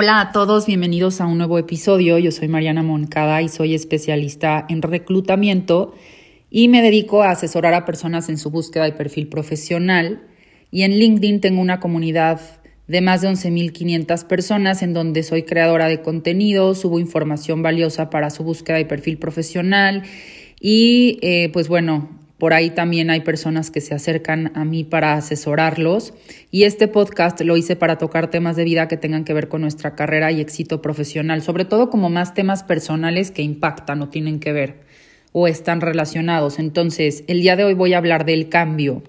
Hola a todos, bienvenidos a un nuevo episodio. Yo soy Mariana Moncada y soy especialista en reclutamiento y me dedico a asesorar a personas en su búsqueda de perfil profesional. Y en LinkedIn tengo una comunidad de más de 11.500 personas en donde soy creadora de contenido, subo información valiosa para su búsqueda de perfil profesional y eh, pues bueno, por ahí también hay personas que se acercan a mí para asesorarlos y este podcast lo hice para tocar temas de vida que tengan que ver con nuestra carrera y éxito profesional, sobre todo como más temas personales que impactan o tienen que ver o están relacionados. Entonces, el día de hoy voy a hablar del cambio,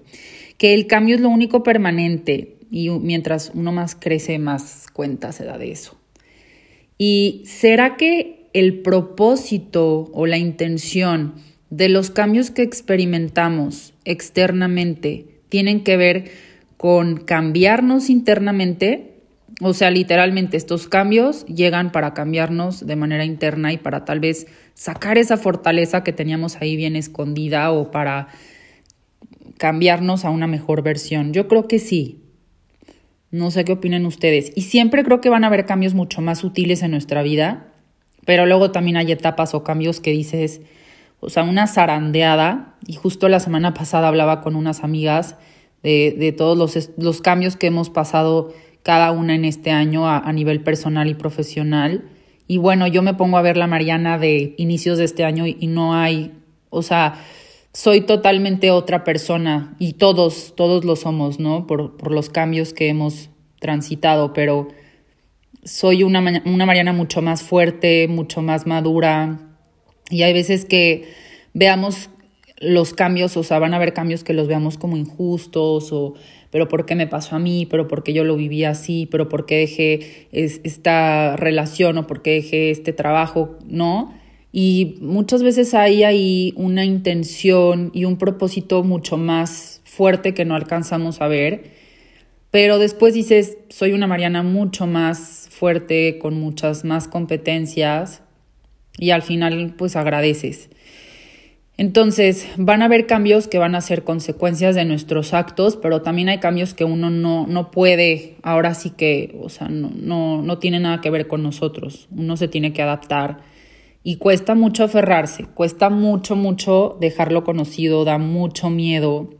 que el cambio es lo único permanente y mientras uno más crece, más cuenta se da de eso. ¿Y será que el propósito o la intención de los cambios que experimentamos externamente tienen que ver con cambiarnos internamente, o sea, literalmente estos cambios llegan para cambiarnos de manera interna y para tal vez sacar esa fortaleza que teníamos ahí bien escondida o para cambiarnos a una mejor versión. Yo creo que sí. No sé qué opinen ustedes. Y siempre creo que van a haber cambios mucho más útiles en nuestra vida, pero luego también hay etapas o cambios que dices, o sea, una zarandeada. Y justo la semana pasada hablaba con unas amigas de, de todos los, los, cambios que hemos pasado cada una en este año a, nivel personal y profesional. Y bueno, yo me pongo a ver la Mariana de inicios de este año y, y no hay, o sea, soy totalmente otra persona y todos, todos lo somos, ¿no? Por, por los cambios que hemos transitado, pero soy una, una Mariana mucho más fuerte, mucho más madura, y hay veces que veamos los cambios, o sea, van a haber cambios que los veamos como injustos, o pero ¿por qué me pasó a mí? ¿Pero por qué yo lo viví así? ¿Pero por qué dejé esta relación? ¿O por qué dejé este trabajo? ¿No? Y muchas veces hay ahí una intención y un propósito mucho más fuerte que no alcanzamos a ver, pero después dices, soy una Mariana mucho más fuerte, con muchas más competencias, y al final pues agradeces. Entonces, van a haber cambios que van a ser consecuencias de nuestros actos, pero también hay cambios que uno no, no puede, ahora sí que, o sea, no, no, no tiene nada que ver con nosotros. Uno se tiene que adaptar y cuesta mucho aferrarse, cuesta mucho, mucho dejarlo conocido, da mucho miedo.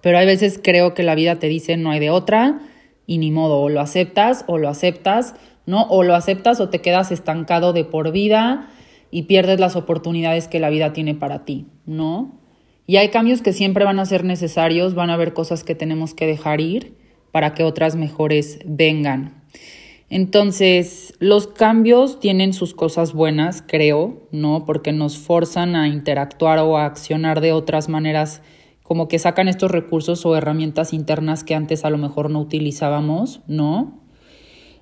Pero hay veces creo que la vida te dice no hay de otra y ni modo, o lo aceptas o lo aceptas ¿no? O lo aceptas o te quedas estancado de por vida y pierdes las oportunidades que la vida tiene para ti, ¿no? Y hay cambios que siempre van a ser necesarios, van a haber cosas que tenemos que dejar ir para que otras mejores vengan. Entonces, los cambios tienen sus cosas buenas, creo, ¿no? Porque nos forzan a interactuar o a accionar de otras maneras, como que sacan estos recursos o herramientas internas que antes a lo mejor no utilizábamos, ¿no?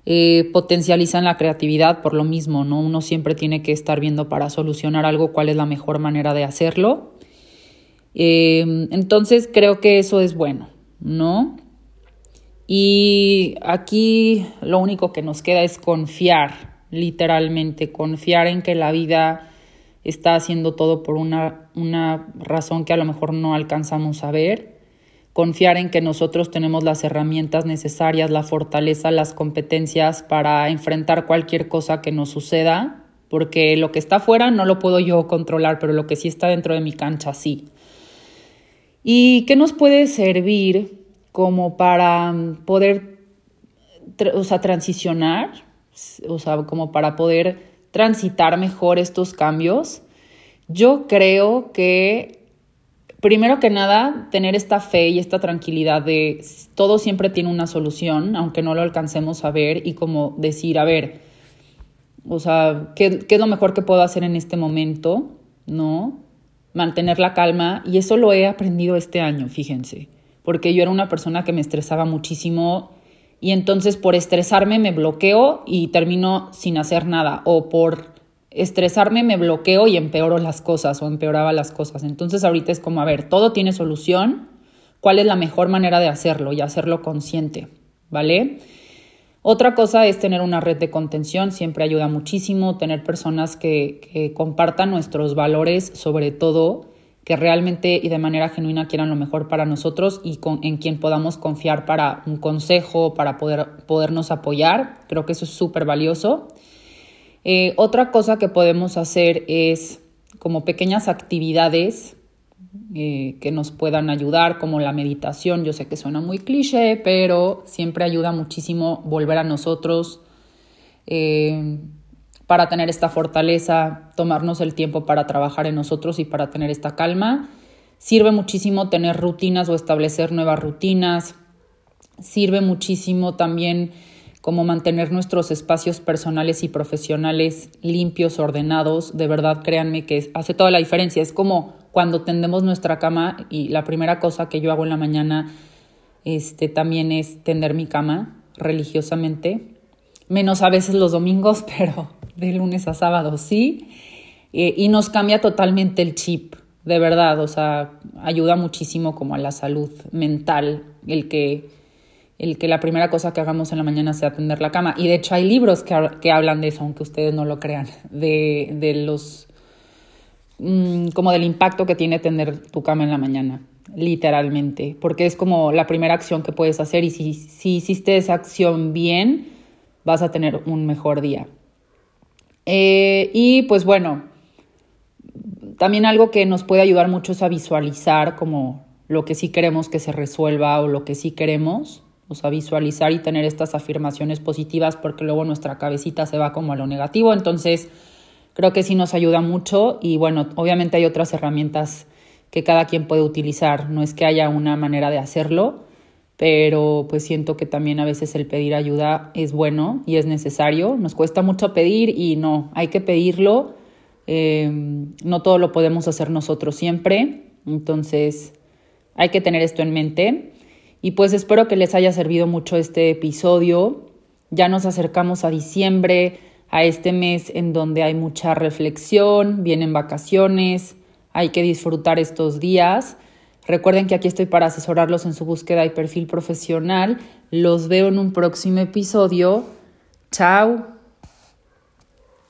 Eh, potencializan la creatividad por lo mismo, ¿no? Uno siempre tiene que estar viendo para solucionar algo cuál es la mejor manera de hacerlo. Eh, entonces creo que eso es bueno, ¿no? Y aquí lo único que nos queda es confiar, literalmente, confiar en que la vida está haciendo todo por una, una razón que a lo mejor no alcanzamos a ver confiar en que nosotros tenemos las herramientas necesarias, la fortaleza, las competencias para enfrentar cualquier cosa que nos suceda, porque lo que está afuera no lo puedo yo controlar, pero lo que sí está dentro de mi cancha sí. ¿Y qué nos puede servir como para poder, o sea, transicionar, o sea, como para poder transitar mejor estos cambios? Yo creo que primero que nada, tener esta fe y esta tranquilidad de todo siempre tiene una solución, aunque no lo alcancemos a ver, y como decir, a ver, o sea, ¿qué, qué es lo mejor que puedo hacer en este momento? ¿No? Mantener la calma, y eso lo he aprendido este año, fíjense, porque yo era una persona que me estresaba muchísimo y entonces por estresarme me bloqueo y termino sin hacer nada, o por estresarme me bloqueo y empeoro las cosas o empeoraba las cosas. Entonces ahorita es como, a ver, todo tiene solución, ¿cuál es la mejor manera de hacerlo y hacerlo consciente? ¿Vale? Otra cosa es tener una red de contención, siempre ayuda muchísimo, tener personas que, que compartan nuestros valores, sobre todo, que realmente y de manera genuina quieran lo mejor para nosotros y con, en quien podamos confiar para un consejo, para poder, podernos apoyar. Creo que eso es súper valioso. Eh, otra cosa que podemos hacer es como pequeñas actividades eh, que nos puedan ayudar, como la meditación. Yo sé que suena muy cliché, pero siempre ayuda muchísimo volver a nosotros eh, para tener esta fortaleza, tomarnos el tiempo para trabajar en nosotros y para tener esta calma. Sirve muchísimo tener rutinas o establecer nuevas rutinas. Sirve muchísimo también como mantener nuestros espacios personales y profesionales limpios, ordenados. De verdad, créanme que hace toda la diferencia. Es como cuando tendemos nuestra cama y la primera cosa que yo hago en la mañana este, también es tender mi cama religiosamente. Menos a veces los domingos, pero de lunes a sábado sí. Eh, y nos cambia totalmente el chip, de verdad. O sea, ayuda muchísimo como a la salud mental el que el que la primera cosa que hagamos en la mañana sea tender la cama. Y de hecho hay libros que, hablan de eso, aunque ustedes no lo crean, de, de los, mm, como del impacto que tiene tender tu cama en la mañana, literalmente, porque es como la primera acción que puedes hacer y si, si hiciste esa acción bien, vas a tener un mejor día. Eh, y pues bueno, también algo que nos puede ayudar mucho es a visualizar como lo que sí queremos que se resuelva o lo que sí queremos o sea, visualizar y tener estas afirmaciones positivas porque luego nuestra cabecita se va como a lo negativo. Entonces, creo que sí nos ayuda mucho y bueno, obviamente hay otras herramientas que cada quien puede utilizar. No es que haya una manera de hacerlo, pero pues siento que también a veces el pedir ayuda es bueno y es necesario. Nos cuesta mucho pedir y no, hay que pedirlo. Eh, no todo lo podemos hacer nosotros siempre. Entonces, hay que tener esto en mente. Y pues espero que les haya servido mucho este episodio. Ya nos acercamos a diciembre, a este mes en donde hay mucha reflexión, vienen vacaciones, hay que disfrutar estos días. Recuerden que aquí estoy para asesorarlos en su búsqueda y perfil profesional. Los veo en un próximo episodio. Chao.